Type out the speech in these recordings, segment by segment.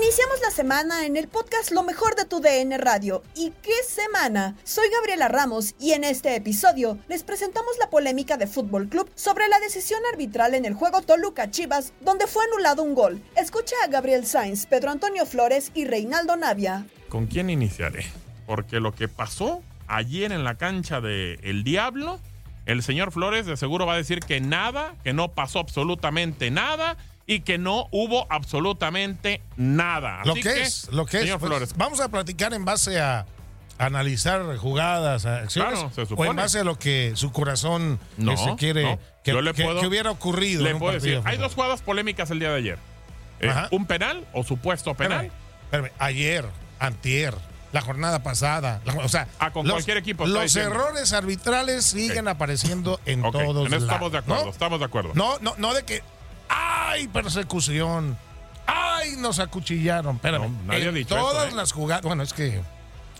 Iniciamos la semana en el podcast Lo mejor de tu DN Radio. ¿Y qué semana? Soy Gabriela Ramos y en este episodio les presentamos la polémica de Fútbol Club sobre la decisión arbitral en el juego Toluca Chivas, donde fue anulado un gol. Escucha a Gabriel Sainz, Pedro Antonio Flores y Reinaldo Navia. ¿Con quién iniciaré? Porque lo que pasó ayer en la cancha de El Diablo, el señor Flores de seguro va a decir que nada, que no pasó absolutamente nada y que no hubo absolutamente nada. Lo que es, lo que es. señor pues, Flores, Vamos a platicar en base a analizar jugadas, acciones, Claro, se o supone. en base a lo que su corazón No, se quiere no. que, Yo le que- puedo- que hubiera ocurrido. le en un puedo decir, hay dos jugadas polémicas el día de ayer. Eh, un penal o supuesto penal. Espérame, espérame, ayer, antier, la jornada pasada, la- o sea, Ah, con cualquier equipo, Los errores arbitrales siguen apareciendo en todos en eso estamos de lados, acuerdo, ¿no? estamos de acuerdo. No, no, no de que ¡ay, persecución! ¡Ay, nos acuchillaron! Espérame. No, nadie ha en dicho todas ¿eh? las jugadas, bueno, es que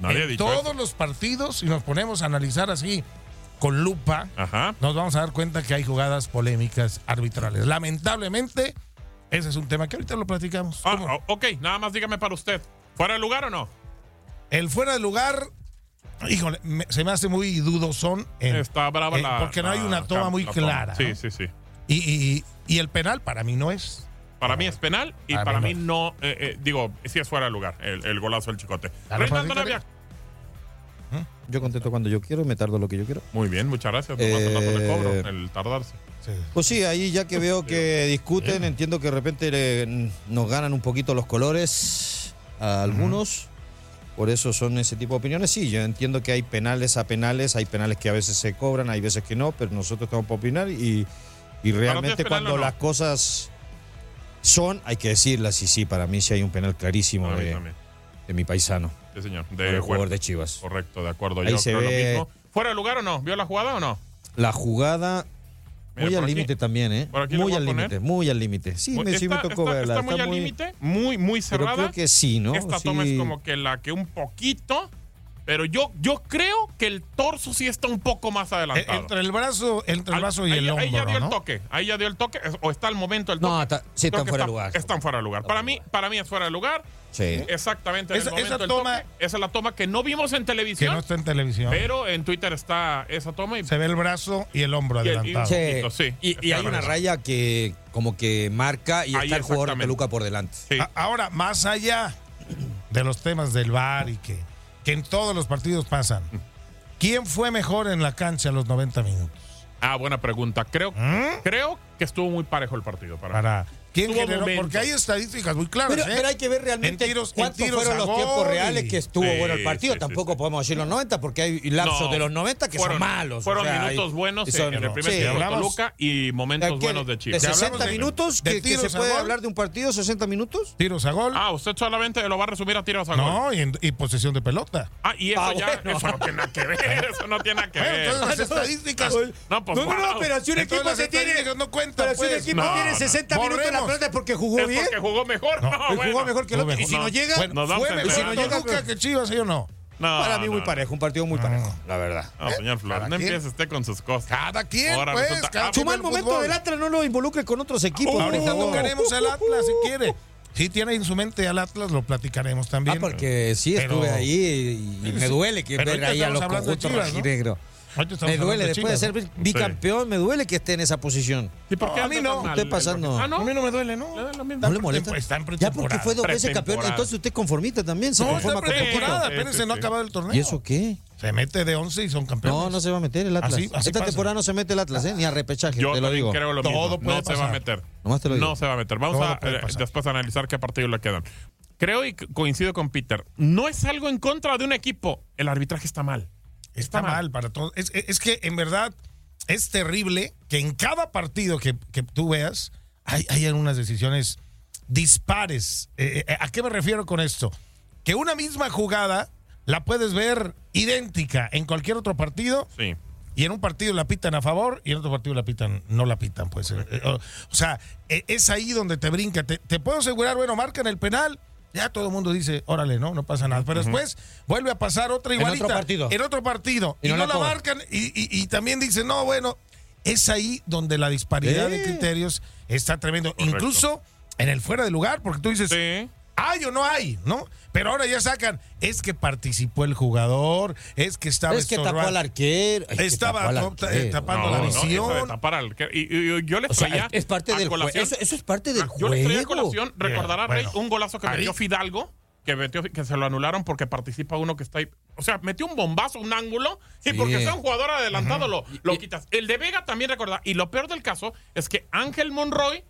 Nadie ha en dicho todos los partidos, si nos ponemos a analizar así con lupa, Ajá. nos vamos a dar cuenta que hay jugadas polémicas arbitrales. Lamentablemente, ese es un tema que ahorita lo platicamos. Ah, ok, nada más dígame para usted. ¿Fuera de lugar o no? El fuera de lugar, híjole, me- se me hace muy dudosón. en- Está brava la. Porque no hay una toma muy la clara. Sí, ¿no? sí, sí. Y, y- y el penal para mí no es. Para mí es penal y Para para, mí mí no. eh, eh, digo, sí es fuera de lugar el, el golazo del chicote. Reinaldo. Navia. Yo contesto cuando yo quiero y me tardo lo que yo quiero. Muy bien, muchas gracias. De Eh, cobro, el tardarse. Sí. Pues sí, ahí ya que veo que discuten, entiendo que de repente eh, nos ganan un poquito los colores a algunos. Por eso son ese tipo de opiniones. Sí, yo entiendo que hay penales a penales, hay penales que a veces se cobran, hay veces que no, pero nosotros estamos para opinar y, y realmente cuando no? las cosas son, hay que decirlas. Y sí, para mí sí hay un penal clarísimo de, de mi paisano, Sí, señor. De el jugador de Chivas. Correcto, de acuerdo. Ahí Yo se creo lo ve- mismo. ¿Fuera de lugar o no? ¿Vio la jugada o no? La jugada muy al límite también, ¿eh? Muy al límite, muy al límite. Sí, me, sí me tocó verla. Está muy está al muy- límite, muy, muy Pero cerrada. creo que sí, ¿no? Esta Sí. toma es como que la que un poquito, Pero yo, yo creo que el torso sí está un poco más adelantado. Entre el brazo, entre el brazo y ahí, el ahí ya hombro, dio el toque. Ahí ya dio el toque. O está el momento del toque. No, está- sí, están que fuera está- de lugar. Están fuera de lugar. Para mí, para mí es fuera de lugar. Sí. Exactamente. en Esa- toma- toque. Esa es la toma que no vimos en Que televisión. no está en televisión. Pero en Twitter está esa toma y Se ve el brazo y el hombro Y el- adelantado. y- Sí. Y, y hay una raya que como que marca y Ahí está el jugador de peluca por delante. Sí. A- Ahora, más allá de los temas del VAR y que, que en todos los partidos pasan, ¿quién fue mejor en la cancha a los 90 minutos? Ah, buena pregunta. Creo, ¿Mm? creo que estuvo muy parejo el partido. Para, Para, ¿Quién Tuvo generó? momentos. Porque hay estadísticas muy claras. Pero, ¿eh? pero hay que ver realmente En tiros- en cuántos tiros fueron los tiempos reales que estuvo Sí, bueno el partido. sí, Tampoco sí. podemos decir los 90 porque hay lapsos No, de los 90 que fueron- son malos. o Fueron hay- minutos buenos son- en el primer sí. tiempo de Toluca y momentos ¿De buenos de ¿De Chivas. Si 60 hablamos de- minutos? de ¿Que, que tiros se a puede gol. hablar de un partido 60 minutos? Tiros a gol. Ah, usted solamente lo va a resumir a tiros a gol. no, y, en- y posesión de pelota. Ah, y eso Ah, ya, bueno. eso no tiene nada que ver, eso no tiene nada que ver. entonces las estadísticas. No, pues no, pero si un equipo se tiene. no cuentan, pero si un pues. equipo tiene no. 60 minutos. Pelota es porque jugó Es bien. porque jugó mejor. No, bueno. jugó mejor que el otro. Y si no llega, Bueno, Nos vamos ¿Fue a mejor enterar. si no llega, Toluca que Chivas, ¿sí o no? No, para mí no, muy parejo, un partido muy parejo, la verdad. No, señor Flores, Cada no empiece usted con sus cosas. Cada quien, Ahora pues. resulta- cada Ah, Su mal momento fútbol. del Atlas no lo involucre con otros equipos. Ahorita favor. tocaremos al Atlas si quiere. Si tiene en su mente al Atlas, lo platicaremos Ah, también. porque sí Pero- estuve ahí y, y me duele que ver ahí a estamos los hablando de conjuntos rojinegros. Me duele, de después de ser ¿no? bicampeón, me duele que esté en esa posición. ¿Y por qué No, a mí no. Estoy pasando. Ah, A no. mí no me duele, ¿no? Mismo. ¿No le molesta? Está en Ya porque fue dos veces campeón, entonces usted conformista también, se No, conforma está con pretemporada, Sí, apenas sí, se no ha acabado el torneo. ¿Y eso qué? Se mete de 11 y son campeones. No, no se va a meter el Atlas. Así- así Esta pasa. temporada no se mete el Atlas, ¿eh? ni a repechaje, Yo te lo digo. creo lo Todo mismo. puede No se va a meter. Nomás te lo digo. No se va a meter. Vamos Todo a eh, después analizar qué partidos le quedan. Creo y coincido con Peter. No es algo en contra de un equipo. El arbitraje está mal. Está mal para todos. Es, es que en verdad es terrible que en cada partido que, que tú veas hay, hay algunas decisiones dispares. Eh, eh, ¿A qué me refiero con esto? Que una misma jugada la puedes ver idéntica en cualquier otro partido Sí. y en un partido la pitan a favor y en otro partido la pitan, no la pitan, pues. Eh, eh, o, o sea, eh, es ahí donde te brinca. Te, te puedo asegurar, bueno, marcan el penal. Ya todo el mundo dice, órale, no, no pasa nada. Pero después vuelve a pasar otra En otro igualita. partido. En otro partido. Y Y, no no, la cobran. marcan. Y, y- y también dicen, no, bueno, es ahí donde la disparidad de criterios está tremendo. Correcto. Incluso en el fuera de lugar, porque tú dices, Sí. Hay o no hay, ¿no? Pero ahora ya sacan, es que participó el jugador, es que estaba Es que tapó al arquero. es que Estaba tapó al to- arquero. tapando No, la visión. tapar al- y, y- y yo les O sea, traía es, parte del juego. colación- Eso, eso es parte del Ah, Yo les traía a juego. colación, recordará Rey, bueno. un golazo que Ahí. metió Fidalgo, que metió, que se lo anularon porque participa uno que está ahí. O sea, metió un bombazo, un ángulo, y Sí. porque sea un jugador adelantado lo, lo quitas. El de Vega también recordar. Y lo peor del caso es que Ángel Monroy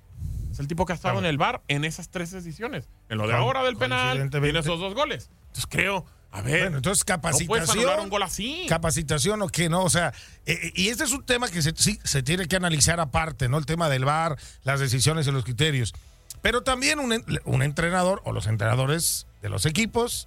es el tipo que ha estado en el bar en esas tres decisiones. En lo de ahora del penal, tiene esos dos goles. Entonces creo, a ver, Bueno, entonces no puedes capacitación. anular un gol así. Capacitación o qué, ¿no? O sea, eh, y este es un tema que se, sí, se tiene que analizar aparte, ¿no? El tema del VAR, las decisiones y los criterios. Pero también un, un entrenador o los entrenadores de los equipos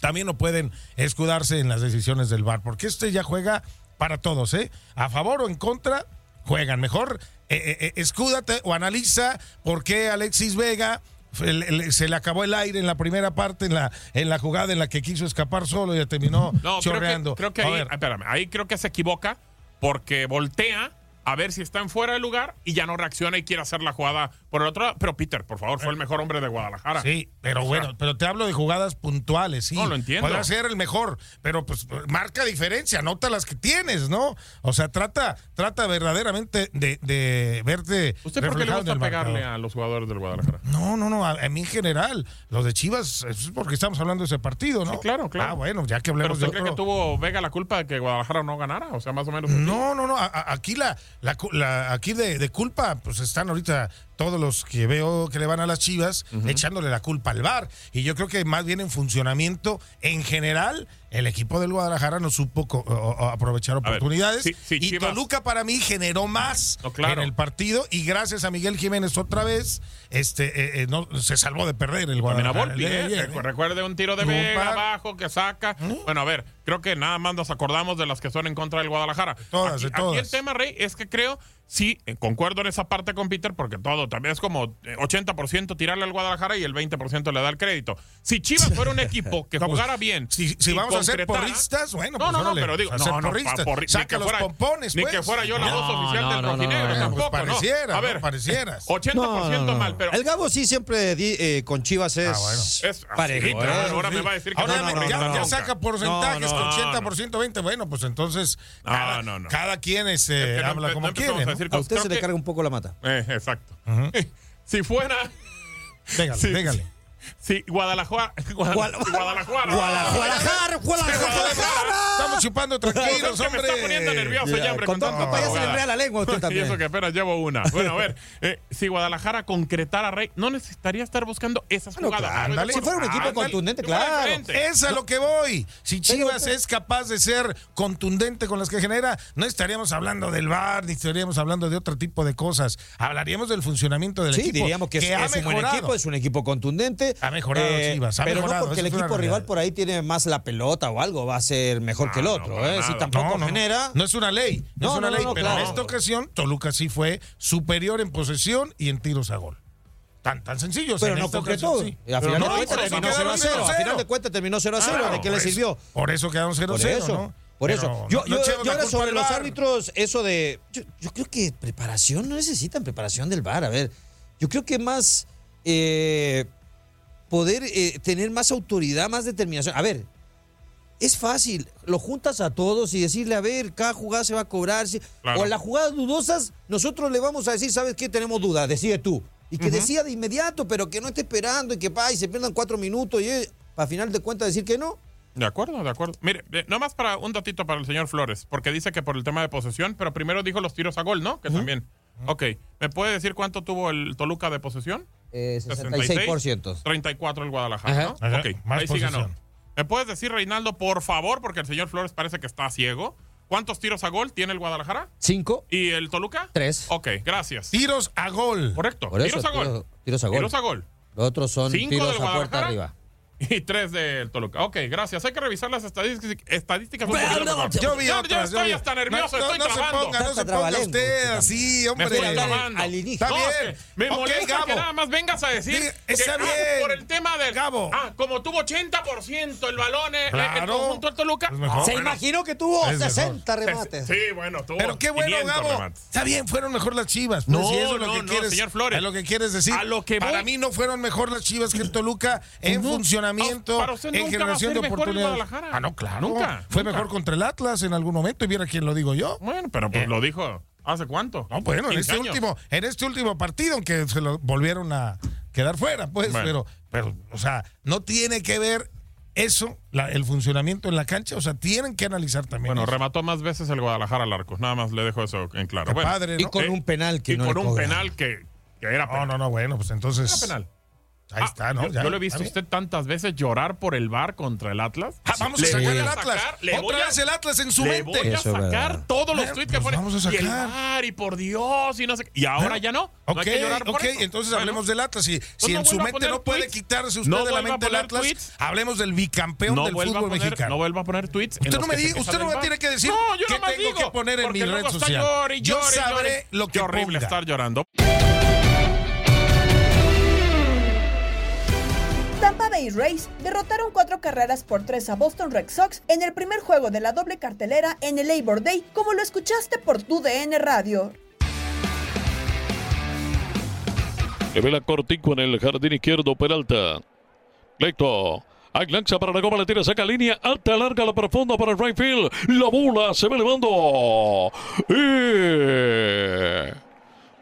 también no pueden escudarse en las decisiones del VAR, porque este ya juega para todos, ¿eh? A favor o en contra, juegan. Mejor eh, eh, eh, escúdate o analiza por qué Alexis Vega se le acabó el aire en la primera parte, en la, en la jugada en la que quiso escapar solo y ya terminó No, creo chorreando. que, creo que ahí, espérame, ahí creo que se equivoca porque voltea a ver si está en fuera de lugar y ya no reacciona y quiere hacer la jugada por el otro lado. Pero Peter, por favor, fue el mejor hombre de Guadalajara. Sí, pero O sea, bueno, pero te hablo de jugadas puntuales, sí. No, lo entiendo. Podrá ser el mejor, pero pues marca diferencia, nota las que tienes, ¿no? O sea, trata, trata verdaderamente de, de verte. ¿Usted por qué le gusta pegarle marcador. a los jugadores del Guadalajara? No, no, no, a, a mí en general, los de Chivas, es porque estamos hablando de ese partido, ¿no? Sí, claro, claro. Ah, bueno, ya que ¿Pero hablemos usted de cree otro. que tuvo Vega la culpa de que Guadalajara no ganara? O sea, más o menos. No, no, no. a- a- Aquí la, la, la- aquí de, de culpa, pues están ahorita todos los que veo que le van a las Chivas echándole la culpa al VAR. Y yo creo que más bien en funcionamiento en general, el equipo del Guadalajara no supo co- o- o aprovechar ver, oportunidades. sí, sí, y Chivas- Toluca para mí generó más No, claro. en el partido y gracias a Miguel Jiménez otra vez, este, eh, eh, no se salvó de perder el Guadalajara. Volpi, el ¿eh? ayer, ¿eh? Recuerde un tiro de Vega abajo que saca. Bueno, a ver, creo que nada más nos acordamos de las que son en contra del Guadalajara. Todas, aquí, de aquí todas. el tema, Rey, es que creo sí, eh, concuerdo en esa parte con Peter, porque todo también es como eh, 80% tirarle al Guadalajara y el 20% le da el crédito. Si Chivas fuera un equipo que No, pues, jugara bien. Si, si vamos a ser porristas, bueno, No, pues no, no, órale, pero digo, no, no, porristas. ni Saca los pompones, Ni pues. que fuera yo la No, voz oficial no, del no, no, rojinegro, no, no, tampoco, pues pareciera, ¿no? A ¿no? ver, Parecieras. 80% No, no, no. mal, pero El Gabo sí siempre di- eh, con Chivas es Ah, bueno. es parejo. sí, ¿eh? ahora me va a decir que Ahora no, ya, no, no, ya- no, ya no. saca porcentajes No, no, con no, 80 no. por 120. Bueno, pues entonces No, cada, no, no. cada quien este, no habla como no quiere. A usted se le que- carga un poco la mata. Eh, exacto. Si fuera. Déjale, Sí. Sí, Guadalajara. Guadalajara. Guadalajara. Guadalajara, Guadalajara. Estamos chupando tranquilos, que me está poniendo hombre. nervioso ya, hombre, con tanto payaso le enreda la lengua usted Y también. eso que apenas llevo una. Bueno, a ver, eh, si Guadalajara concretara Rey, no necesitaría estar buscando esas Bueno, jugadas. si fuera un equipo contundente, claro. diferente. Es a lo que voy. Si Chivas es capaz de ser contundente con las que genera, no estaríamos hablando del VAR, ni estaríamos hablando de otro tipo de cosas. Hablaríamos del funcionamiento del Sí, equipo. diríamos que, es, un buen mejorado. equipo, es un equipo contundente. Ha mejorado Chivas, ha pero mejorado, no porque el equipo rival por ahí tiene más la pelota o algo, va a ser mejor que el no, otro. para ¿eh? Si tampoco No, no, genera. No es una ley. No, No, es una no, no, ley. no, pero claro. en esta ocasión, Toluca sí fue superior en posesión y en tiros a gol. Tan, tan sencillo. Pero en no concretó. sí. A final no, de cuentas terminó 0 a quedaron 0. A 0-0. final de cuentas terminó 0 a 0. Claro, ¿De qué le sirvió? Por eso quedaron 0 Por 0 eso, ¿no? por eso. Yo, no yo, echemos yo ahora sobre los árbitros, eso de. Yo, yo creo que preparación, no necesitan preparación del VAR. A ver, yo creo que más. eh, poder eh, tener más autoridad, más determinación. A ver, es fácil. Lo juntas a todos y decirle, a ver, cada jugada se va a cobrar. Claro. O en las jugadas dudosas, nosotros le vamos a decir, ¿sabes qué? Tenemos dudas, decide tú. Y que decida de inmediato, pero que no esté esperando y que va y se pierdan cuatro minutos y eh, a final de cuentas decir que no. De acuerdo, de acuerdo. Mire, eh, nomás para un datito para el señor Flores, porque dice que por el tema de posesión, pero primero dijo los tiros a gol, ¿no? Que también. Ok, ¿me puede decir cuánto tuvo el Toluca de posesión? Eh, 66%. 66%. 34 el Guadalajara, Ajá. ¿no? Ajá, Ok, más ahí sí ganó. ¿Me puedes decir, Reinaldo, por favor, porque el señor Flores parece que está ciego? ¿Cuántos tiros a gol tiene el Guadalajara? Cinco. ¿Y el Toluca? Tres. Ok, gracias. Tiros a gol. Correcto. Por eso, tiros a gol. tiros- tiros a gol. Tiros a gol. Los otros son Cinco tiros a puerta Guadalajara. arriba. Y tres del Toluca. Ok, gracias. Hay que revisar las estadísticas, estadísticas mejor. Yo vi Ya- otras, ya yo estoy vi- hasta nervioso, no, estoy no, no se ponga, no se ponga usted así, Me hombre. estoy trabajando. al inicio. Está No, bien. es que me molesta Gabo. que nada más vengas a decir que, está ah, bien. por el tema del Gabo. Ah, como tuvo 80% el balón eh, el Claro. conjunto del Toluca. Mejor. Se bueno. imaginó que tuvo Es mejor. 60 remates. Sí, bueno, tuvo Pero qué bueno, 500 Gabo. remates. Está bien, fueron mejor las Chivas. Pues, No, si eso es lo no, que no, quieres, señor Flores. Es lo que quieres decir. A lo que Para mí no fueron mejor las Chivas que el Toluca en No. Funcionamiento, usted en generación de oportunidades. Guadalajara. Ah, no, claro. Nunca, Fue nunca. mejor contra el Atlas en algún momento y viera quién lo digo yo. Bueno, pero pues lo dijo ¿hace cuánto? No, bueno, en 15 este años. último, en este último partido, aunque se lo volvieron a quedar fuera, pues, Bueno. pero, pero, o sea, no tiene que ver eso, la- el funcionamiento en la cancha, o sea, tienen que analizar también. Bueno, eso. remató más veces el Guadalajara al arco. Nada más le dejo eso en claro. Bueno, padre, Y con eh, un penal que y no con un penal que, que era No, no, no, bueno, pues entonces. Era penal. Ahí Ah, está, ¿no? Yo, Ya, yo lo he visto a usted tantas veces llorar por el bar contra el Atlas. Ah, vamos a sacar voy el Atlas. sacar- le voy Otra a- vez el Atlas en su Le mente. voy a Eso sacar verdad. todos los tweets que ponen. vamos a Y el sacar. bar, y por Dios, y no sé qué. Y ahora ya no. No Ok, hay que llorar por ok, eso. entonces Bueno, hablemos del Atlas. Si, si no en su mente no puede tweets. quitarse usted No de la mente el Atlas, tweets. hablemos del bicampeón no del fútbol poner, mexicano. no vuelva a poner tweets. Usted no me diga- usted no tiene que decir No, qué tengo que poner en mi red social. Yo sabré lo que Qué horrible estar llorando. Tampa Bay Rays derrotaron cuatro carreras por tres a Boston Red Sox en el primer juego de la doble cartelera en el Labor Day, como lo escuchaste por tu DN Radio. Le ve la cortico en el jardín izquierdo, Peralta. Lecto. Hay lanza para la goma, le tira, saca línea alta, larga, la profunda para el right field. La bola se va elevando. Y...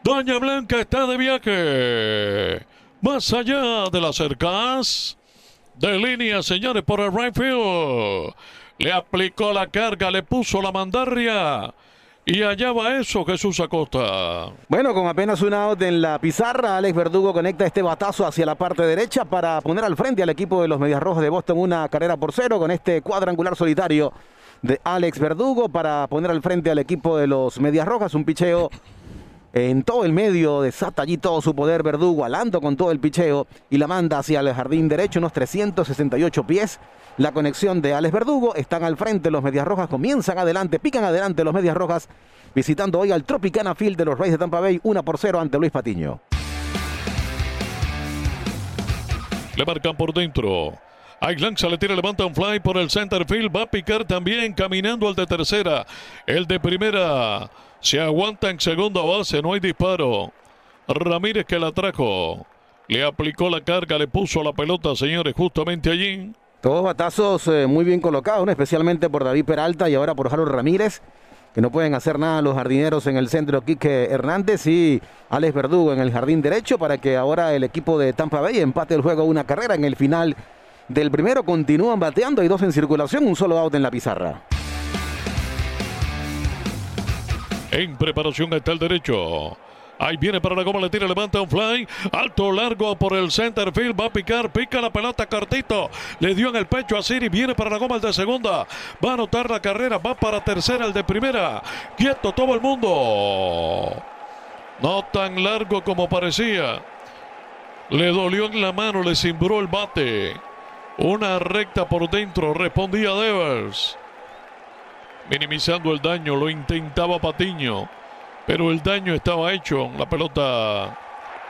Doña Blanca está de viaje. Más allá de las cercas. De línea, señores, por el right field. Le aplicó la carga, le puso la mandarria. Y allá va eso, Jesús Acosta. Bueno, con apenas una out en la pizarra, Alex Verdugo conecta este batazo hacia la parte derecha para poner al frente al equipo de los Medias Rojas de Boston una carrera por cero con este cuadrangular solitario de Alex Verdugo para poner al frente al equipo de los Medias Rojas un picheo En todo el medio desata allí todo su poder Verdugo, alando con todo el picheo y la manda hacia el jardín derecho, unos 368 pies. La conexión de Alex Verdugo, están al frente los Medias Rojas, comienzan adelante, pican adelante los Medias Rojas, visitando hoy al Tropicana Field de los Reyes de Tampa Bay, 1 por 0 ante Luis Patiño. Le marcan por dentro. se le tira, levanta un fly por el center field. Va a picar también caminando al de tercera. El de primera se aguanta en segunda base. No hay disparo. Ramírez que la trajo. Le aplicó la carga, le puso la pelota, señores, justamente allí. Todos batazos eh, muy bien colocados, especialmente por David Peralta y ahora por Harold Ramírez que no pueden hacer nada los jardineros en el centro Quique Hernández y Alex Verdugo en el jardín derecho para que ahora el equipo de Tampa Bay empate el juego una carrera en el final del primero. Continúan bateando, hay dos en circulación, un solo out en la pizarra. En preparación está el derecho. Ahí viene para la goma, le tira, levanta un fly. Alto, largo por el center field. Va a picar, pica la pelota cortito. Le dio en el pecho a Siri. Viene para la goma el de segunda. Va a anotar la carrera. Va para tercera el de primera. Quieto todo el mundo. No tan largo como parecía. Le dolió en la mano, le cimbró el bate. Una recta por dentro, respondía Devers. Minimizando el daño, lo intentaba Patiño. Pero el daño estaba hecho. La pelota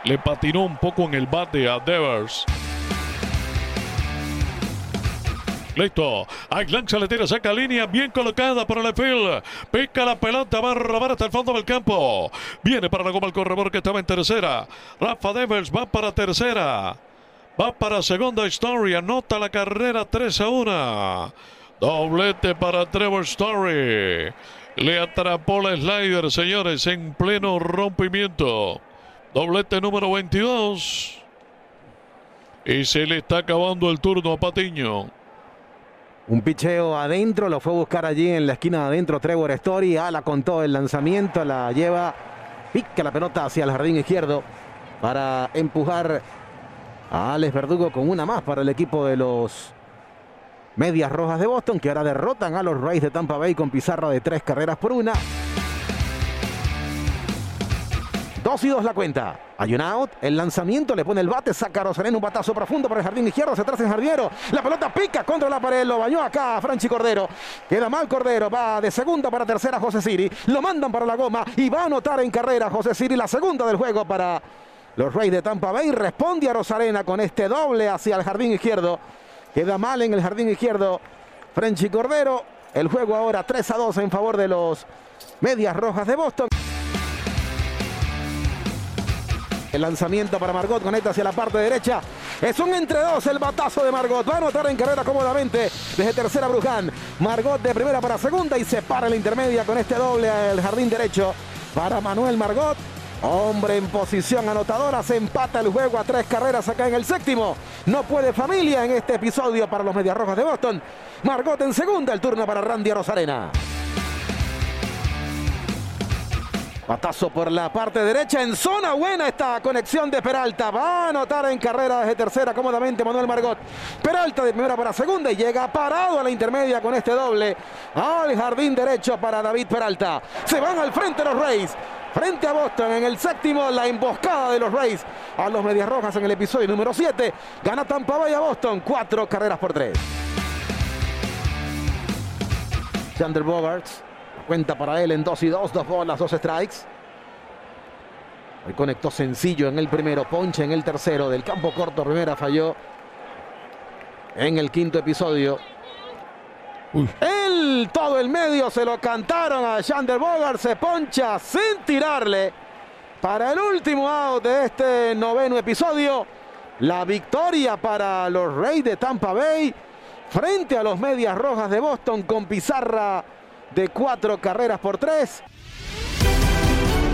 le patinó un poco en el bate a Devers. Listo. lanza le tira, saca línea bien colocada por el field. Pica la pelota, va a robar hasta el fondo del campo. Viene para la goma el corredor que estaba en tercera. Rafa Devers va para tercera. Va para segunda Story. Anota la carrera 3 a 1. Doblete para Trevor Story. Le atrapó la slider, señores, en pleno rompimiento. Doblete número 22. Y se le está acabando el turno a Patiño. Un picheo adentro, lo fue a buscar allí en la esquina de adentro Trevor Story. Ala con todo el lanzamiento, la lleva, pica la pelota hacia el jardín izquierdo para empujar a Alex Verdugo con una más para el equipo de los Medias Rojas de Boston que ahora derrotan a los Rays de Tampa Bay con pizarra de tres carreras por una. Dos y dos la cuenta. Hay un out. El lanzamiento le pone el bate. Saca a un batazo profundo por el jardín izquierdo. Se traza en jardinero. La pelota pica contra la pared. Lo bañó acá Franchi Cordero. Queda mal Cordero. Va de segunda para tercera José Siri. Lo mandan para la goma. Y va a anotar en carrera José Siri. La segunda del juego para los Rays de Tampa Bay. Responde a Rosarena con este doble hacia el jardín izquierdo. Queda mal en el jardín izquierdo Frenchy Cordero. El juego ahora 3 a 2 en favor de los Medias Rojas de Boston. El lanzamiento para Margot conecta hacia la parte derecha. Es un entre dos el batazo de Margot. Va a anotar en carrera cómodamente desde tercera Bruján. Margot de primera para segunda y se para la intermedia con este doble al jardín derecho para Manuel Margot. Hombre en posición anotadora, se empata el juego a tres carreras acá en el séptimo. No puede familia en este episodio para los Medias Rojas de Boston. Margot en segunda, el turno para Randy Rosarena. Patazo por la parte derecha, en zona buena esta conexión de Peralta. Va a anotar en carrera desde tercera cómodamente Manuel Margot. Peralta de primera para segunda y llega parado a la intermedia con este doble. Al jardín derecho para David Peralta. Se van al frente los Reyes frente a Boston en el séptimo, la emboscada de los Rays a los Medias Rojas en el episodio número 7. Gana Tampa Bay a Boston, cuatro carreras por tres. Chandler Bogarts, cuenta para él en 2 y 2, dos bolas, dos strikes. Hoy conectó sencillo en el primero, ponche en el tercero, del campo corto, primera falló en el quinto episodio. El, todo el medio se lo cantaron a Shander Bogart. Se poncha sin tirarle. Para el último out de este noveno episodio. La victoria para los Reyes de Tampa Bay. Frente a los Medias Rojas de Boston con pizarra de cuatro carreras por tres.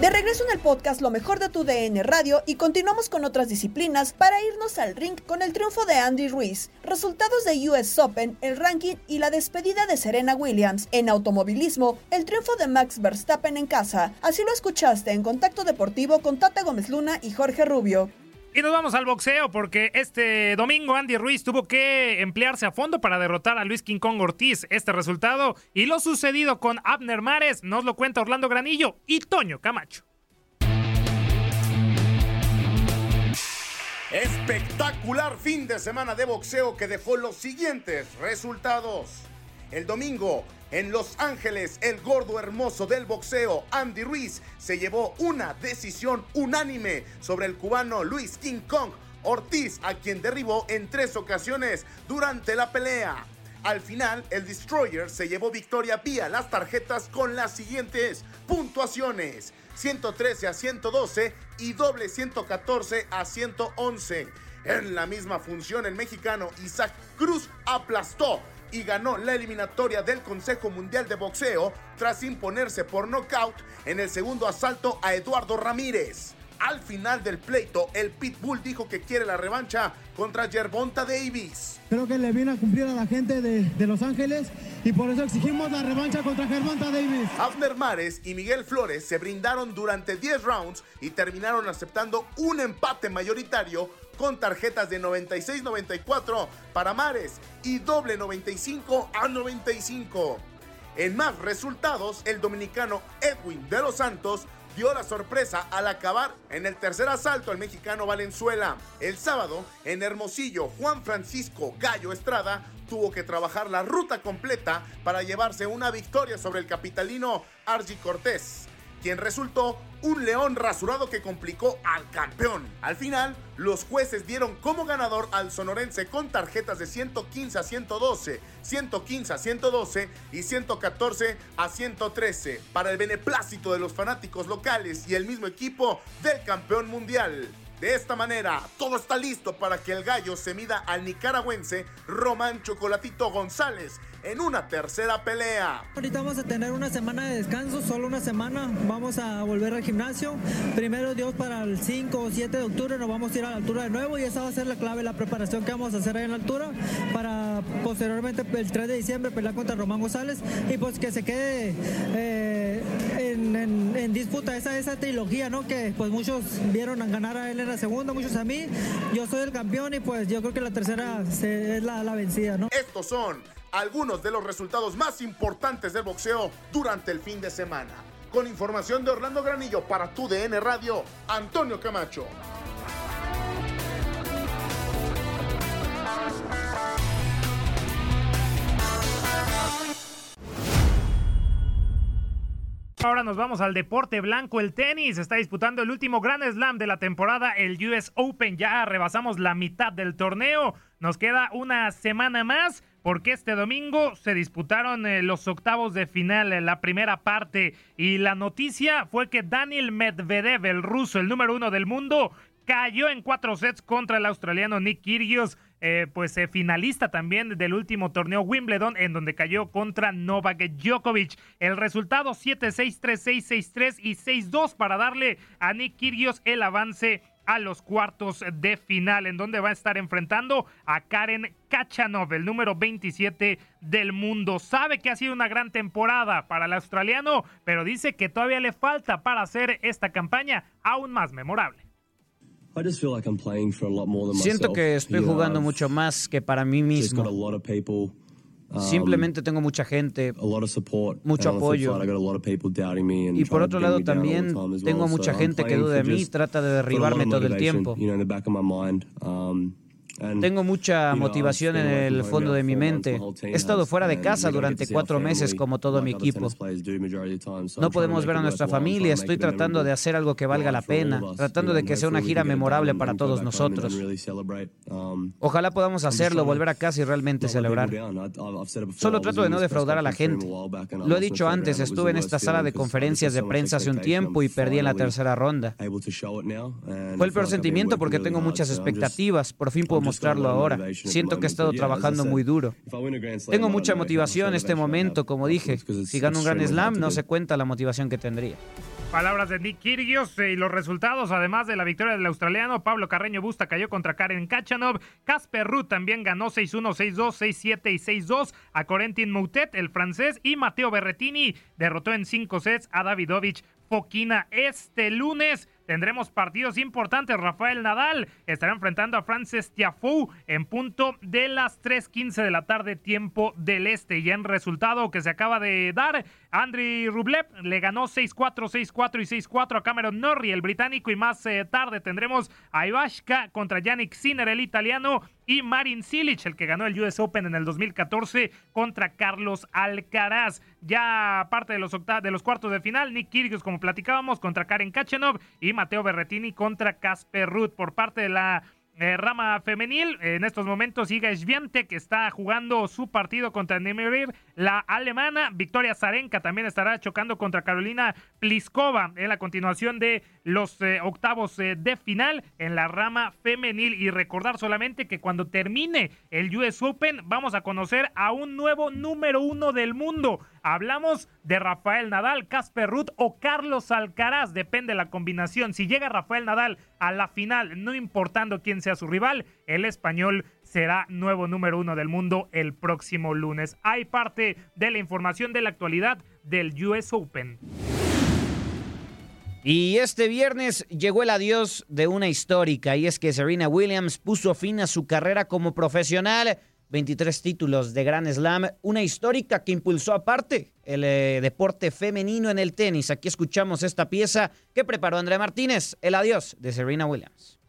De regreso en el podcast Lo mejor de tu DN Radio y continuamos con otras disciplinas para irnos al ring con el triunfo de Andy Ruiz, resultados de US Open, el ranking y la despedida de Serena Williams. En automovilismo, el triunfo de Max Verstappen en casa. Así lo escuchaste en Contacto Deportivo con Tata Gómez Luna y Jorge Rubio. Y nos vamos al boxeo porque este domingo Andy Ruiz tuvo que emplearse a fondo para derrotar a Luis King Ortiz. Este resultado y lo sucedido con Abner Mares nos lo cuenta Orlando Granillo y Toño Camacho. Espectacular fin de semana de boxeo que dejó los siguientes resultados. El domingo, en Los Ángeles, el gordo hermoso del boxeo, Andy Ruiz, se llevó una decisión unánime sobre el cubano Luis King Kong Ortiz, a quien derribó en tres ocasiones durante la pelea. Al final, el Destroyer se llevó victoria vía las tarjetas con las siguientes puntuaciones. 113 a 112 y doble 114 a 111. En la misma función, el mexicano Isaac Cruz aplastó y ganó la eliminatoria del Consejo Mundial de Boxeo tras imponerse por nocaut en el segundo asalto a Eduardo Ramírez. Al final del pleito, el Pitbull dijo que quiere la revancha contra Gervonta Davis. Creo que le viene a cumplir a la gente de, de Los Ángeles y por eso exigimos la revancha contra Gervonta Davis. Abner Mares y Miguel Flores se brindaron durante 10 rounds y terminaron aceptando un empate mayoritario con tarjetas de 96-94 para Mares y doble 95 a 95. En más resultados, el dominicano Edwin de los Santos dio la sorpresa al acabar en el tercer asalto al mexicano Valenzuela. El sábado, en Hermosillo, Juan Francisco Gallo Estrada tuvo que trabajar la ruta completa para llevarse una victoria sobre el capitalino Argy Cortés quien resultó un león rasurado que complicó al campeón. Al final, los jueces dieron como ganador al sonorense con tarjetas de 115 a 112, 115 a 112 y 114 a 113 para el beneplácito de los fanáticos locales y el mismo equipo del campeón mundial. De esta manera, todo está listo para que el gallo se mida al nicaragüense Román Chocolatito González en una tercera pelea. Ahorita vamos a tener una semana de descanso, solo una semana. Vamos a volver al gimnasio. Primero Dios para el 5 o 7 de octubre nos vamos a ir a la altura de nuevo y esa va a ser la clave, la preparación que vamos a hacer ahí en la altura para posteriormente el 3 de diciembre pelear contra Román González y pues que se quede eh, en, en- en disputa esa, esa trilogía, ¿no? Que pues muchos vieron a ganar a él en la segunda, muchos a mí. Yo soy el campeón y pues yo creo que la tercera se- es la, la vencida, ¿no? Estos son algunos de los resultados más importantes del boxeo durante el fin de semana. Con información de Orlando Granillo para tu DN Radio, Antonio Camacho. Ahora nos vamos al deporte blanco, el tenis. Está disputando el último Grand Slam de la temporada, el US Open. Ya rebasamos la mitad del torneo. Nos queda una semana más porque este domingo se disputaron eh, los octavos de final, eh, la primera parte. Y la noticia fue que Daniel Medvedev, el ruso, el número uno del mundo, cayó en cuatro sets contra el australiano Nick Kyrgios, eh, pues eh, finalista también del último torneo Wimbledon, en donde cayó contra Novak Djokovic. El resultado 7-6, 3-6, 6-3 y 6-2 para darle a Nick Kyrgios el avance a los cuartos de final, en donde va a estar enfrentando a Karen Kachanov, el número 27 del mundo. Sabe que ha sido una gran temporada para el australiano, pero dice que todavía le falta para hacer esta campaña aún más memorable. Siento que estoy jugando mucho más que para mí mismo. Simplemente tengo mucha gente, mucho apoyo. Y por otro lado también tengo mucha gente que duda de mí y trata de derribarme todo el tiempo. Tengo mucha motivación en el fondo de mi mente. He estado fuera de casa durante cuatro meses como todo mi equipo. No podemos ver a nuestra familia. Estoy tratando de hacer algo que valga la pena, tratando de que sea una gira memorable para todos nosotros. Ojalá podamos hacerlo, volver a casa y realmente celebrar. Solo trato de no defraudar a la gente. Lo he dicho antes, estuve en esta sala de conferencias de prensa hace un tiempo y perdí en la tercera ronda. Fue el peor sentimiento porque tengo muchas expectativas. Por fin puedo mostrarlo ahora. Siento que he estado trabajando muy duro. Tengo mucha motivación en este momento, como dije. Si gano un gran slam, no se cuenta la motivación que tendría. Palabras de Nick Kyrgios eh, y los resultados, además de la victoria del australiano, Pablo Carreño Busta cayó contra Karen Kachanov, Casper Ruth también ganó 6-1, 6-2, 6-7 y 6-2 a Corentin Moutet, el francés, y Mateo Berretini derrotó en 5 sets a Davidovich Fokina. Este lunes tendremos partidos importantes. Rafael Nadal estará enfrentando a Frances Tiafoe en punto de las 3.15 de la tarde, tiempo del este. Y en resultado que se acaba de dar, Andriy Rublev le ganó 6-4, 6-4 y 6-4 a Cameron Norrie, el británico. Y más eh, tarde tendremos a Ivashka contra Yannick Sinner, el italiano. Y Marin Cilic, el que ganó el US Open en el 2014 contra Carlos Alcaraz. Ya parte de los, de los cuartos de final, Nick Kyrgios, como platicábamos, contra Karen Kachenov y Mateo Berretini contra Casper Ruth. Por parte de la eh, rama femenil, en estos momentos Iga Swiatek está jugando su partido contra Nemirir, la alemana. Victoria Zarenka también estará chocando contra Carolina Pliskova en la continuación de los eh, octavos eh, de final en la rama femenil. Y recordar solamente que cuando termine el US Open vamos a conocer a un nuevo número uno del mundo. Hablamos de Rafael Nadal, Casper Ruth o Carlos Alcaraz, depende de la combinación. Si llega Rafael Nadal a la final, no importando quién sea su rival, el español será nuevo número uno del mundo el próximo lunes. Hay parte de la información de la actualidad del US Open. Y este viernes llegó el adiós de una histórica y es que Serena Williams puso fin a su carrera como profesional 23 títulos de Grand Slam, una histórica que impulsó aparte el eh, deporte femenino en el tenis. Aquí escuchamos esta pieza que preparó Andrea Martínez, el adiós de Serena Williams.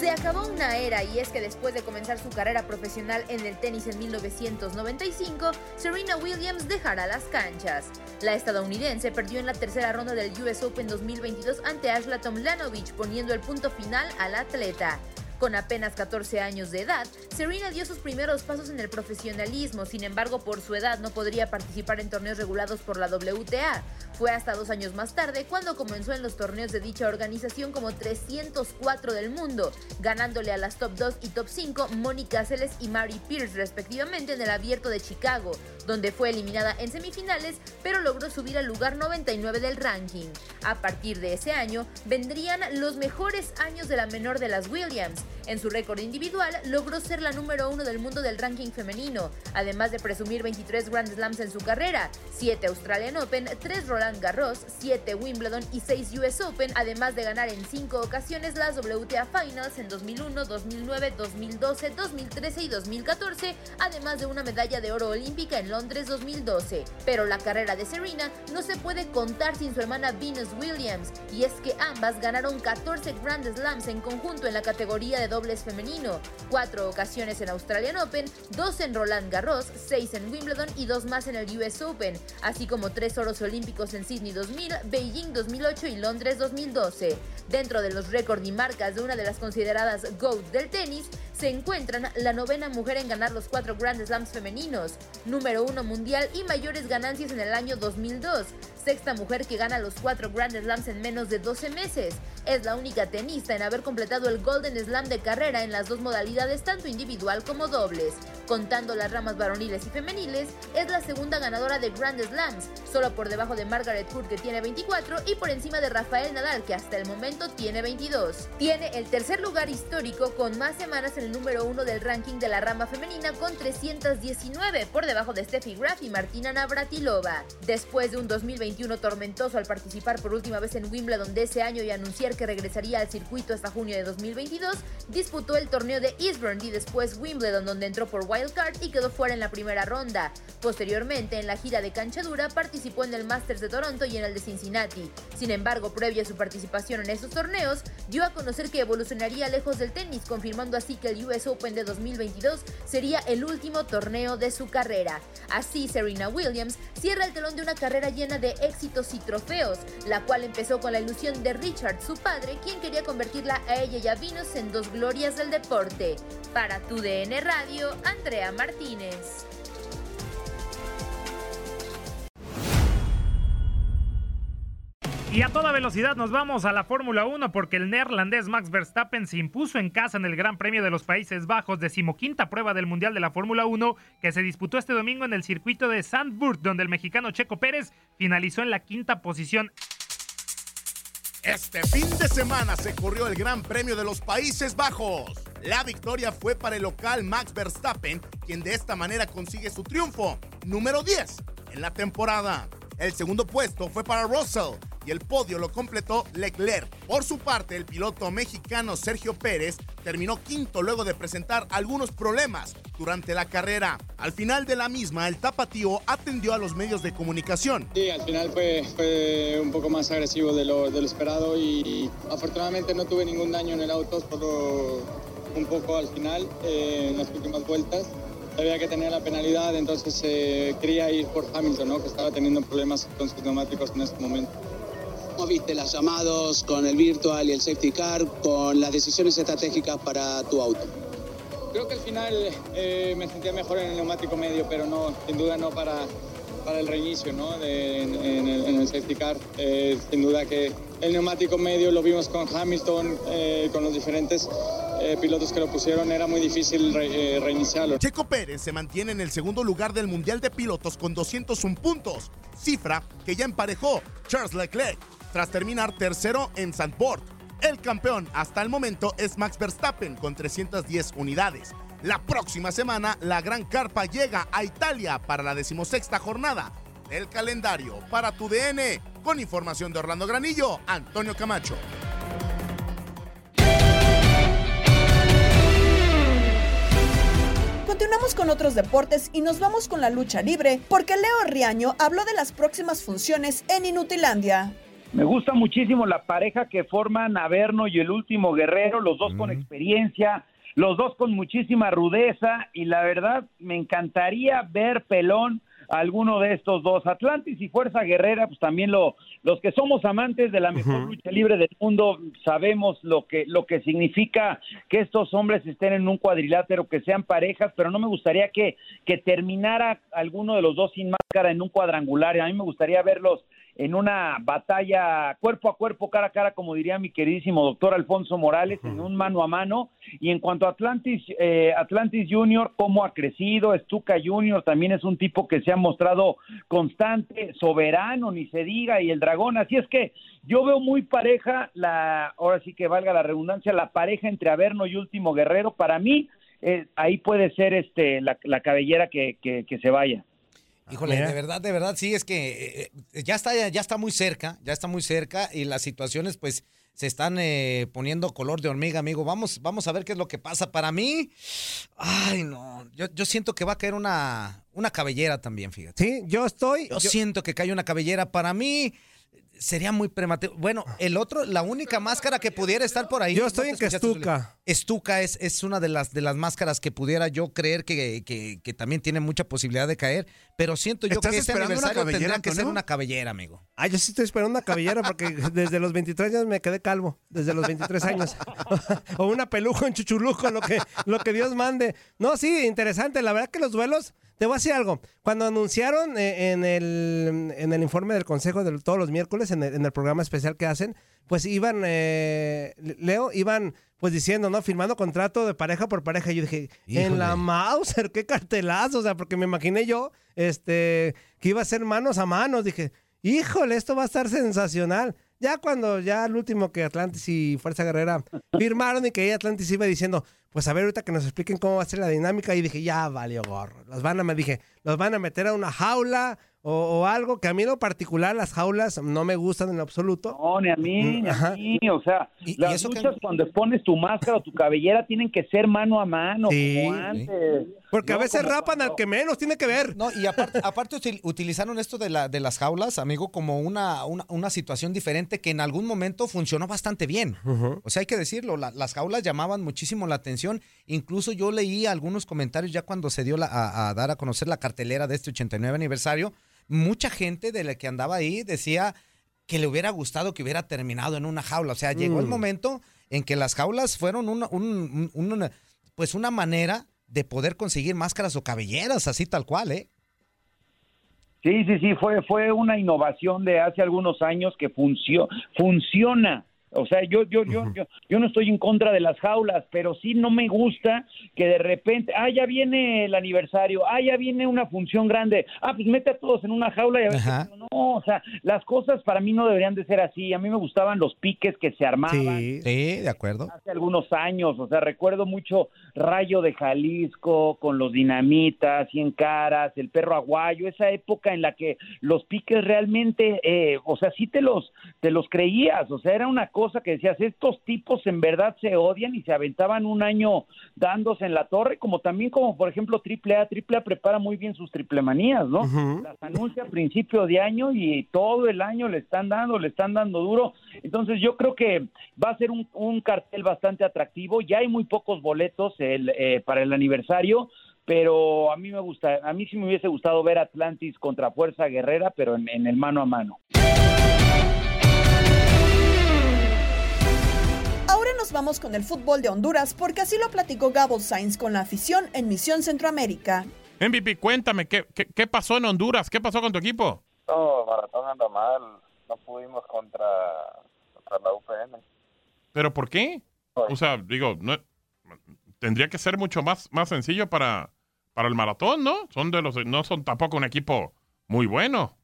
Se acabó una era y es que después de comenzar su carrera profesional en el tenis en 1995, Serena Williams dejará las canchas. La estadounidense perdió en la tercera ronda del US Open 2022 ante Ashla Tomlanovich, poniendo el punto final al atleta. Con apenas 14 años de edad, Serena dio sus primeros pasos en el profesionalismo, sin embargo por su edad no podría participar en torneos regulados por la WTA. Fue hasta dos años más tarde cuando comenzó en los torneos de dicha organización como 304 del mundo, ganándole a las top 2 y top 5 Mónica Seles y Mary Pierce respectivamente en el abierto de Chicago, donde fue eliminada en semifinales, pero logró subir al lugar 99 del ranking. A partir de ese año vendrían los mejores años de la menor de las Williams, en su récord individual, logró ser la número uno del mundo del ranking femenino, además de presumir 23 Grand Slams en su carrera, 7 Australian Open, 3 Roland Garros, 7 Wimbledon y 6 US Open, además de ganar en 5 ocasiones las WTA Finals en 2001, 2009, 2012, 2013 y 2014, además de una medalla de oro olímpica en Londres 2012. Pero la carrera de Serena no se puede contar sin su hermana Venus Williams, y es que ambas ganaron 14 Grand Slams en conjunto en la categoría de dobles femenino, cuatro ocasiones en Australian Open, dos en Roland Garros, seis en Wimbledon y dos más en el US Open, así como tres oros olímpicos en Sydney 2000, Beijing 2008 y Londres 2012. Dentro de los récords y marcas de una de las consideradas GOAT del tenis, se encuentran la novena mujer en ganar los cuatro Grand Slams femeninos, número uno mundial y mayores ganancias en el año 2002, sexta mujer que gana los cuatro Grand Slams en menos de 12 meses. Es la única tenista en haber completado el Golden Slam de carrera en las dos modalidades, tanto individual como dobles. Contando las ramas varoniles y femeniles, es la segunda ganadora de Grand Slams, solo por debajo de Margaret Court que tiene 24 y por encima de Rafael Nadal que hasta el momento tiene 22. Tiene el tercer lugar histórico con más semanas en número uno del ranking de la rama femenina con 319, por debajo de Steffi Graf y Martina Navratilova. Después de un 2021 tormentoso al participar por última vez en Wimbledon de ese año y anunciar que regresaría al circuito hasta junio de 2022, disputó el torneo de Eastbourne y después Wimbledon donde entró por White wild card y quedó fuera en la primera ronda. Posteriormente, en la gira de cancha dura, participó en el Masters de Toronto y en el de Cincinnati. Sin embargo, previo a su participación en estos torneos, dio a conocer que evolucionaría lejos del tenis, confirmando así que el US Open de 2022 sería el último torneo de su carrera. Así, Serena Williams cierra el telón de una carrera llena de éxitos y trofeos, la cual empezó con la ilusión de Richard, su padre, quien quería convertirla a ella y a Venus en dos glorias del deporte. Para tu DN Radio, Andrea Martínez. Y a toda velocidad nos vamos a la Fórmula 1 porque el neerlandés Max Verstappen se impuso en casa en el Gran Premio de los Países Bajos, decimoquinta prueba del Mundial de la Fórmula 1 que se disputó este domingo en el circuito de Zandvoort, donde el mexicano Checo Pérez finalizó en la quinta posición. Este fin de semana se corrió el Gran Premio de los Países Bajos. La victoria fue para el local Max Verstappen, quien de esta manera consigue su triunfo, número 10 en la temporada. El segundo puesto fue para Russell y el podio lo completó Leclerc. Por su parte, el piloto mexicano Sergio Pérez terminó quinto luego de presentar algunos problemas durante la carrera. Al final de la misma, el tapatío atendió a los medios de comunicación. Sí, al final fue, un poco más agresivo de lo, de lo esperado y, afortunadamente no tuve ningún daño en el auto, solo un poco al final, eh, en las últimas vueltas. Sabía que tenía la penalidad, entonces eh, quería ir por Hamilton, ¿no? que estaba teniendo problemas con sus neumáticos en este momento. ¿Cómo viste los llamados con el virtual y el safety car, con las decisiones estratégicas para tu auto? Creo que al final eh, me sentía mejor en el neumático medio, pero no, sin duda no para, para el reinicio ¿no? de, en, en el, en el safety car. Eh, sin duda que el neumático medio lo vimos con Hamilton, eh, con los diferentes eh, pilotos que lo pusieron, era muy difícil re- eh, reiniciarlo. Checo Pérez se mantiene en el segundo lugar del Mundial de Pilotos con 201 puntos, cifra que ya emparejó Charles Leclerc tras terminar tercero en Zandvoort. El campeón hasta el momento es Max Verstappen con 310 unidades. La próxima semana la Gran Carpa llega a Italia para la decimosexta jornada del calendario. Para tu DN, con información de Orlando Granillo, Antonio Camacho. Continuamos con otros deportes y nos vamos con la lucha libre porque Leo Riaño habló de las próximas funciones en Inutilandia. Me gusta muchísimo la pareja que forman Averno y el último guerrero, los dos con experiencia, los dos con muchísima rudeza y la verdad me encantaría ver pelón a alguno de estos dos. Atlantis y Fuerza Guerrera, pues también lo, los que somos amantes de la mejor lucha libre del mundo sabemos lo que, lo que significa que estos hombres estén en un cuadrilátero, que sean parejas, pero no me gustaría que, que terminara alguno de los dos sin máscara en un cuadrangular. A mí me gustaría verlos en una batalla cuerpo a cuerpo, cara a cara, como diría mi queridísimo doctor Alfonso Morales, en un mano a mano. Y en cuanto a Atlantis, eh, Atlantis Junior, cómo ha crecido, Stuka Junior también es un tipo que se ha mostrado constante, soberano, ni se diga, y el dragón. Así es que yo veo muy pareja, la, ahora sí que valga la redundancia, la pareja entre Averno y Último Guerrero. Para mí, eh, ahí puede ser este la, la cabellera que, que, que se vaya. Híjole, Mira. de verdad, de verdad, sí, es que eh, ya está, ya está muy cerca, ya está muy cerca y las situaciones pues se están eh, poniendo color de hormiga, amigo. Vamos, vamos a ver qué es lo que pasa. Para mí, ay no, yo, yo siento que va a caer una, una cabellera también, fíjate. Sí, yo estoy. Yo, siento que cae una cabellera. Para mí sería muy prematuro. Bueno, el otro, la única máscara que pudiera estar por ahí. Yo estoy te en que. Zuli. Stuka es, es una de las, de las máscaras que pudiera yo creer que, que- que también tiene mucha posibilidad de caer, pero siento yo ¿Estás que este aniversario cabellera, que ser una cabellera, amigo. Ah, yo sí estoy esperando una cabellera porque desde los 23 años me quedé calvo. Desde los 23 años. o una peluca en chuchuluco, lo que, lo que Dios mande. No, sí, interesante. La verdad que los duelos. Te voy a decir algo. Cuando anunciaron eh, en el, en el informe del Consejo de todos los miércoles, en el, en el programa especial que hacen, pues iban, eh, Leo, iban pues diciendo, ¿no? Firmando contrato de pareja por pareja. Y yo dije, en la Mauser, qué cartelazo. O sea, porque me imaginé yo este, que iba a ser manos a manos. Dije, híjole, esto va a estar sensacional. Ya cuando ya el último que Atlantis y Fuerza Guerrera firmaron y que ahí Atlantis iba diciendo, pues a ver ahorita que nos expliquen cómo va a ser la dinámica y dije, ya valió gorro. Los van a, me dije, los van a meter a una jaula o, o algo que a mí en lo particular las jaulas no me gustan en lo absoluto. No, ni a mí, ni a mí. O sea, las luchas cuando pones tu máscara o tu cabellera tienen que ser mano a mano, Sí. como antes. Porque a veces como rapan al que menos tiene que ver. No, y aparte, aparte util- utilizaron esto de, la, de las jaulas, amigo, como una, una, una situación diferente que en algún momento funcionó bastante bien. O sea, hay que decirlo, la- las jaulas llamaban muchísimo la atención. Incluso yo leí algunos comentarios ya cuando se dio la- a, a dar a conocer la cartelera de este 89 aniversario. Mucha gente de la que andaba ahí decía que le hubiera gustado que hubiera terminado en una jaula. O sea, llegó el Mm. momento en que las jaulas fueron una, un- un- una- pues una manera de poder conseguir máscaras o cabelleras, así tal cual, ¿eh? Sí, sí, sí, fue, fue una innovación de hace algunos años que funcio- funciona. O sea, yo, yo, yo, yo, yo no estoy en contra de las jaulas, pero sí no me gusta que de repente, ah, ya viene el aniversario, ah, ya viene una función grande, ah, pues mete a todos en una jaula y a qué- no, o sea, las cosas para mí no deberían de ser así. A mí me gustaban los piques que se armaban Sí, de acuerdo. hace algunos años, o sea, recuerdo mucho Rayo de Jalisco con los dinamitas, Cien Caras, el perro aguayo, esa época en la que los piques realmente, eh, o sea, sí te los, te los creías, o sea, era una cosa que decías, estos tipos en verdad se odian y se aventaban un año dándose en la torre, como también como por ejemplo AAA, AAA prepara muy bien sus triplemanías, ¿no? Las anuncia a principio de año y todo el año le están dando, le están dando duro. Entonces yo creo que va a ser un, un cartel bastante atractivo. Ya hay muy pocos boletos el, eh, para el aniversario, pero a mí me gusta, a mí sí me hubiese gustado ver Atlantis contra Fuerza Guerrera, pero en, en el mano a mano. Nos vamos con el fútbol de Honduras porque así lo platicó Gabo Sainz con la afición en Misión Centroamérica. MVP, cuéntame, ¿qué, qué, qué pasó en Honduras? ¿Qué pasó con tu equipo? No, Maratón anda mal. No pudimos contra, contra la UPN. ¿Pero por qué? O sea, digo, no, tendría que ser mucho más, más sencillo para, para el maratón, ¿no? Son de los, no son tampoco un equipo muy bueno.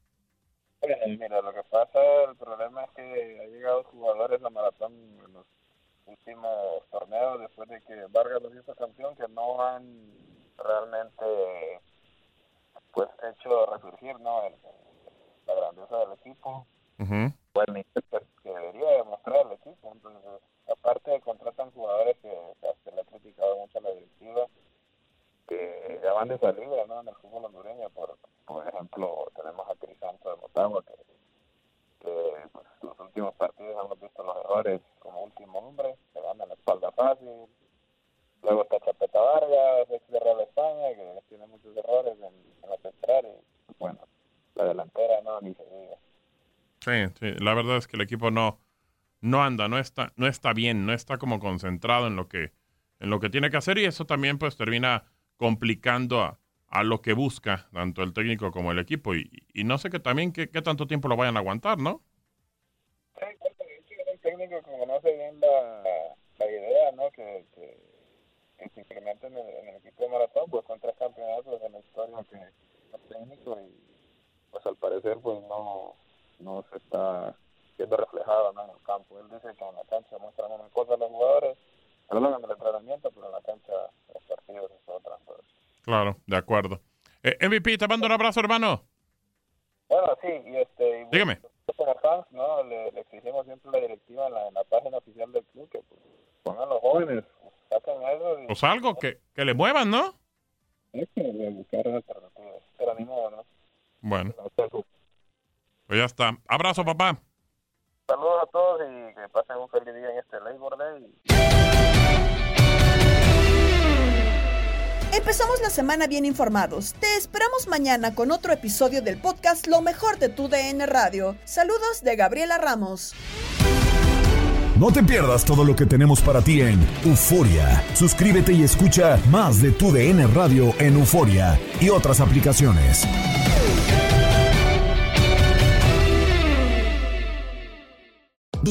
Bueno, mira, lo que pasa, el problema es que ha llegado jugadores a Maratón en los últimos torneos después de que Vargas los hizo campeón que no han realmente pues hecho resurgir, ¿no? El- la grandeza del equipo. bueno, pues, que debería demostrar el equipo. Entonces, aparte contratan jugadores que, que se le ha criticado mucho a la directiva, que ya van de salida ¿no? en el fútbol hondureño. Por, por ejemplo, tenemos a Crisanto de Motagua, que, pues, los últimos partidos hemos visto los errores como último hombre, se gana la espalda fácil. Luego está Chapeta Vargas, ex de Real España, que tiene muchos errores en, en la central. Y bueno, la delantera no, ni se diga. Sí, sí, la verdad es que el equipo no, no anda, no está, no está bien, no está como concentrado en lo que, en lo que tiene que hacer y eso también pues termina complicando a, a lo que busca tanto el técnico como el equipo y, y no sé que también qué, tanto tiempo lo vayan a aguantar, ¿no? el técnico que conoce bien la, la idea, ¿no? Que, que, se incrementen en el, el equipo de maratón, pues son tres campeonatos en la historia que es técnico y pues al parecer pues no, no se está viendo reflejado en el campo. Él dice que en la cancha muestran una cosa los jugadores, perdón, en el entrenamiento, pero en la cancha los partidos es otra. Pues. Claro, de acuerdo. Eh, MVP, te mando un abrazo, hermano. Bueno, sí, y este... y Dígame. como fans, ¿no? Le, le exigimos siempre la directiva en la, en la página oficial del club que pues, pongan los jóvenes, pues, saquen eso y Pues algo que, que le muevan, ¿no? hay que buscar alternativas. Pero ni modo, ¿no? Bueno. Pues ya está. Abrazo, papá. Empezamos la semana bien informados. Te esperamos mañana con otro episodio del podcast Lo mejor de tu DN Radio. Saludos de Gabriela Ramos. No te pierdas todo lo que tenemos para ti en Euforia. Suscríbete y escucha más de tu DN Radio en Euforia y otras aplicaciones.